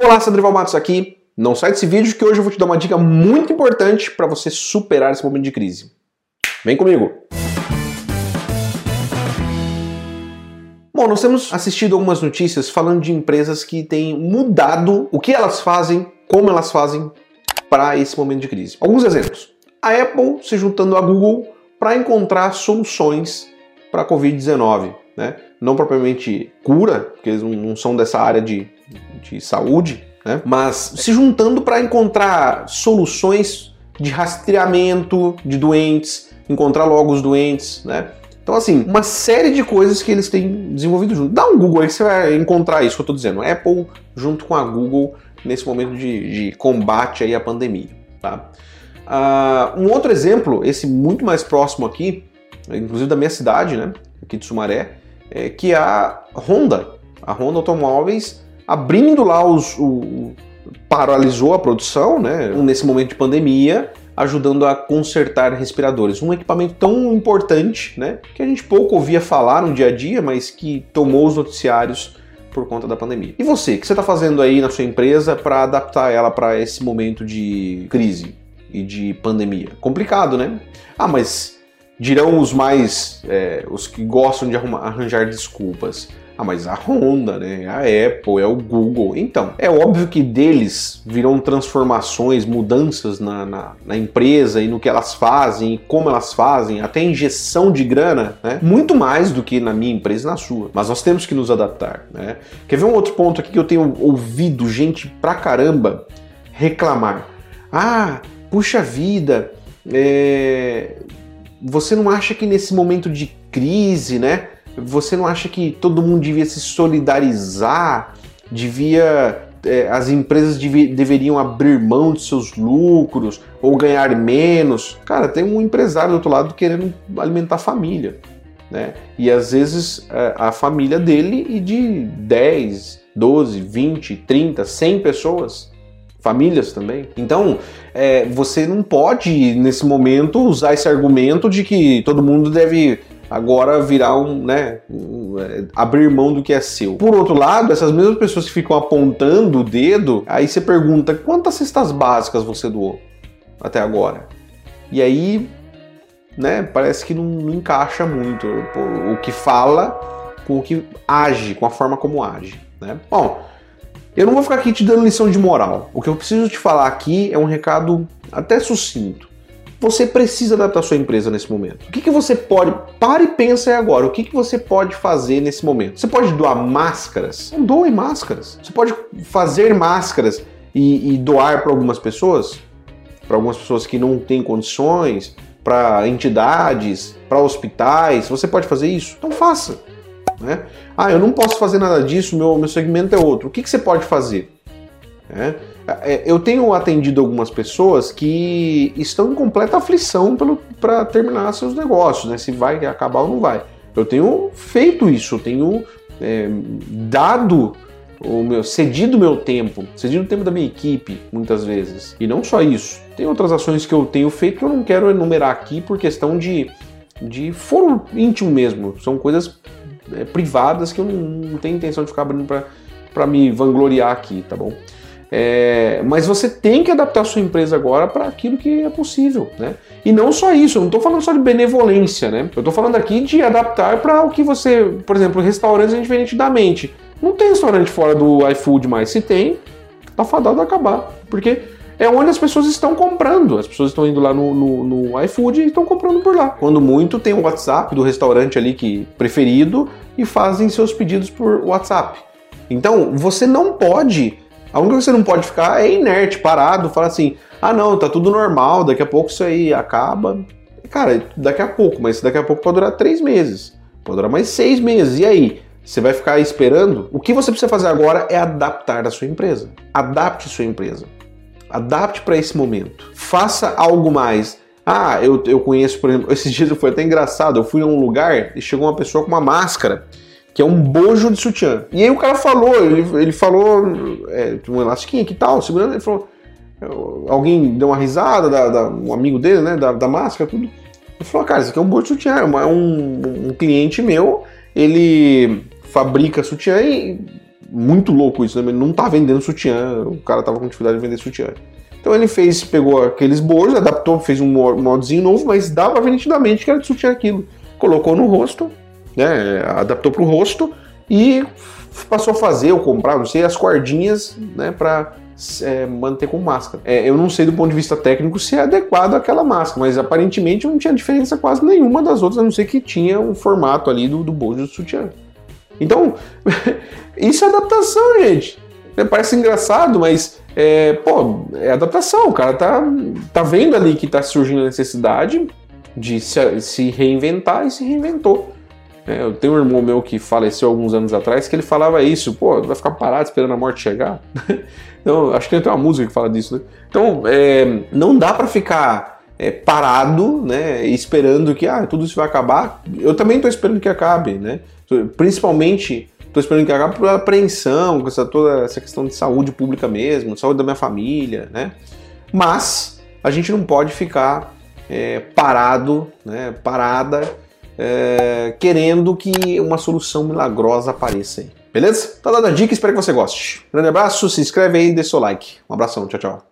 Olá, Sandro Matos aqui. Não sai desse vídeo que hoje eu vou te dar uma dica muito importante para você superar esse momento de crise. Vem comigo! Bom, nós temos assistido algumas notícias falando de empresas que têm mudado o que elas fazem, como elas fazem para esse momento de crise. Alguns exemplos. A Apple se juntando à Google para encontrar soluções para a Covid-19. Né? Não propriamente cura, porque eles não são dessa área de, de saúde, né? mas se juntando para encontrar soluções de rastreamento de doentes, encontrar logo os doentes, né? Então, assim, uma série de coisas que eles têm desenvolvido junto. Dá um Google aí você vai encontrar isso que eu estou dizendo. Apple junto com a Google nesse momento de, de combate aí à pandemia. Tá? Uh, um outro exemplo, esse muito mais próximo aqui, inclusive da minha cidade, né, aqui de Sumaré, é que é a Honda, a Honda Automóveis, abrindo lá os, o, paralisou a produção, né, nesse momento de pandemia, ajudando a consertar respiradores. Um equipamento tão importante, né, que a gente pouco ouvia falar no dia a dia, mas que tomou os noticiários por conta da pandemia. E você, o que você está fazendo aí na sua empresa para adaptar ela para esse momento de crise e de pandemia? Complicado, né? Ah, mas dirão os mais, é, os que gostam de arranjar desculpas. Ah, mas a Honda, né? A Apple, é o Google. Então, é óbvio que deles virão transformações, mudanças na, na, na, empresa e no que elas fazem, e como elas fazem, até injeção de grana, né? Muito mais do que na minha empresa e na sua. Mas nós temos que nos adaptar, né? Quer ver um outro ponto aqui que eu tenho ouvido gente pra caramba reclamar? Ah, puxa vida, é... você não acha que nesse momento de crise, né? Você não acha que todo mundo devia se solidarizar? Devia. É, as empresas deveriam abrir mão de seus lucros ou ganhar menos? Cara, tem um empresário do outro lado querendo alimentar a família. Né? E às vezes é, a família dele e de 10, 12, 20, 30, 100 pessoas famílias também. Então, é, você não pode, nesse momento, usar esse argumento de que todo mundo deve agora virar um, né, um, é, abrir mão do que é seu. Por outro lado, essas mesmas pessoas que ficam apontando o dedo, aí você pergunta quantas cestas básicas você doou até agora. E aí, né, parece que não, não encaixa muito o que fala com o que age, com a forma como age, né? Bom, eu não vou ficar aqui te dando lição de moral. O que eu preciso te falar aqui é um recado até sucinto você precisa adaptar sua empresa nesse momento? O que, que você pode. Pare e pensa agora. O que, que você pode fazer nesse momento? Você pode doar máscaras? Não doe máscaras. Você pode fazer máscaras e, e doar para algumas pessoas? Para algumas pessoas que não têm condições, para entidades, para hospitais. Você pode fazer isso? Então faça. Né? Ah, eu não posso fazer nada disso, meu, meu segmento é outro. O que, que você pode fazer? É? É, eu tenho atendido algumas pessoas que estão em completa aflição para terminar seus negócios, né? Se vai acabar ou não vai. Eu tenho feito isso, eu tenho é, dado o meu, cedido meu tempo, cedido o tempo da minha equipe, muitas vezes. E não só isso. Tem outras ações que eu tenho feito que eu não quero enumerar aqui por questão de, de foro íntimo mesmo. São coisas é, privadas que eu não, não tenho intenção de ficar abrindo para me vangloriar aqui, tá bom? É, mas você tem que adaptar a sua empresa agora para aquilo que é possível, né? E não só isso, eu não estou falando só de benevolência, né? Eu estou falando aqui de adaptar para o que você, por exemplo, restaurantes a gente nitidamente. Não tem restaurante fora do iFood mais. Se tem, tá fadado a acabar. Porque é onde as pessoas estão comprando. As pessoas estão indo lá no, no, no iFood e estão comprando por lá. Quando muito, tem o WhatsApp do restaurante ali que preferido e fazem seus pedidos por WhatsApp. Então, você não pode a única que você não pode ficar é inerte, parado, falar assim: ah, não, tá tudo normal, daqui a pouco isso aí acaba. Cara, daqui a pouco, mas daqui a pouco pode durar três meses, pode durar mais seis meses. E aí? Você vai ficar esperando? O que você precisa fazer agora é adaptar a sua empresa. Adapte sua empresa. Adapte para esse momento. Faça algo mais. Ah, eu, eu conheço, por exemplo, esses dias foi até engraçado. Eu fui a um lugar e chegou uma pessoa com uma máscara que é um bojo de sutiã. E aí o cara falou, ele, ele falou, é, um elastiquinho, que tal, segurando, ele falou, alguém deu uma risada, da, da, um amigo dele, né, da, da máscara, tudo. Ele falou, cara, isso aqui é um bojo de sutiã, é um, um cliente meu, ele fabrica sutiã e muito louco isso, né? Ele não tá vendendo sutiã, o cara tava com dificuldade de vender sutiã. Então ele fez, pegou aqueles bojos, adaptou, fez um modozinho novo, mas dava nitidamente que era de sutiã aquilo. Colocou no rosto, né? Adaptou pro rosto e passou a fazer ou comprar, não sei, as cordinhas, né, para é, manter com máscara. É, eu não sei do ponto de vista técnico se é adequado àquela máscara, mas aparentemente não tinha diferença quase nenhuma das outras, a não ser que tinha um formato ali do, do bojo do sutiã. Então, isso é adaptação, gente. É, parece engraçado, mas é, pô, é adaptação. O cara tá, tá vendo ali que tá surgindo a necessidade de se, se reinventar e se reinventou. É, eu tenho um irmão meu que faleceu alguns anos atrás que ele falava isso, pô, vai ficar parado esperando a morte chegar? então, acho que tem uma música que fala disso, né? Então, é, não dá para ficar é, parado, né, esperando que ah, tudo isso vai acabar. Eu também estou esperando que acabe, né? Principalmente estou esperando que acabe por apreensão, com essa, toda essa questão de saúde pública mesmo, saúde da minha família, né? Mas a gente não pode ficar é, parado, né, parada é, querendo que uma solução milagrosa apareça aí. Beleza? Tá dada a dica, espero que você goste. Grande abraço, se inscreve aí e deixa seu like. Um abração, tchau, tchau.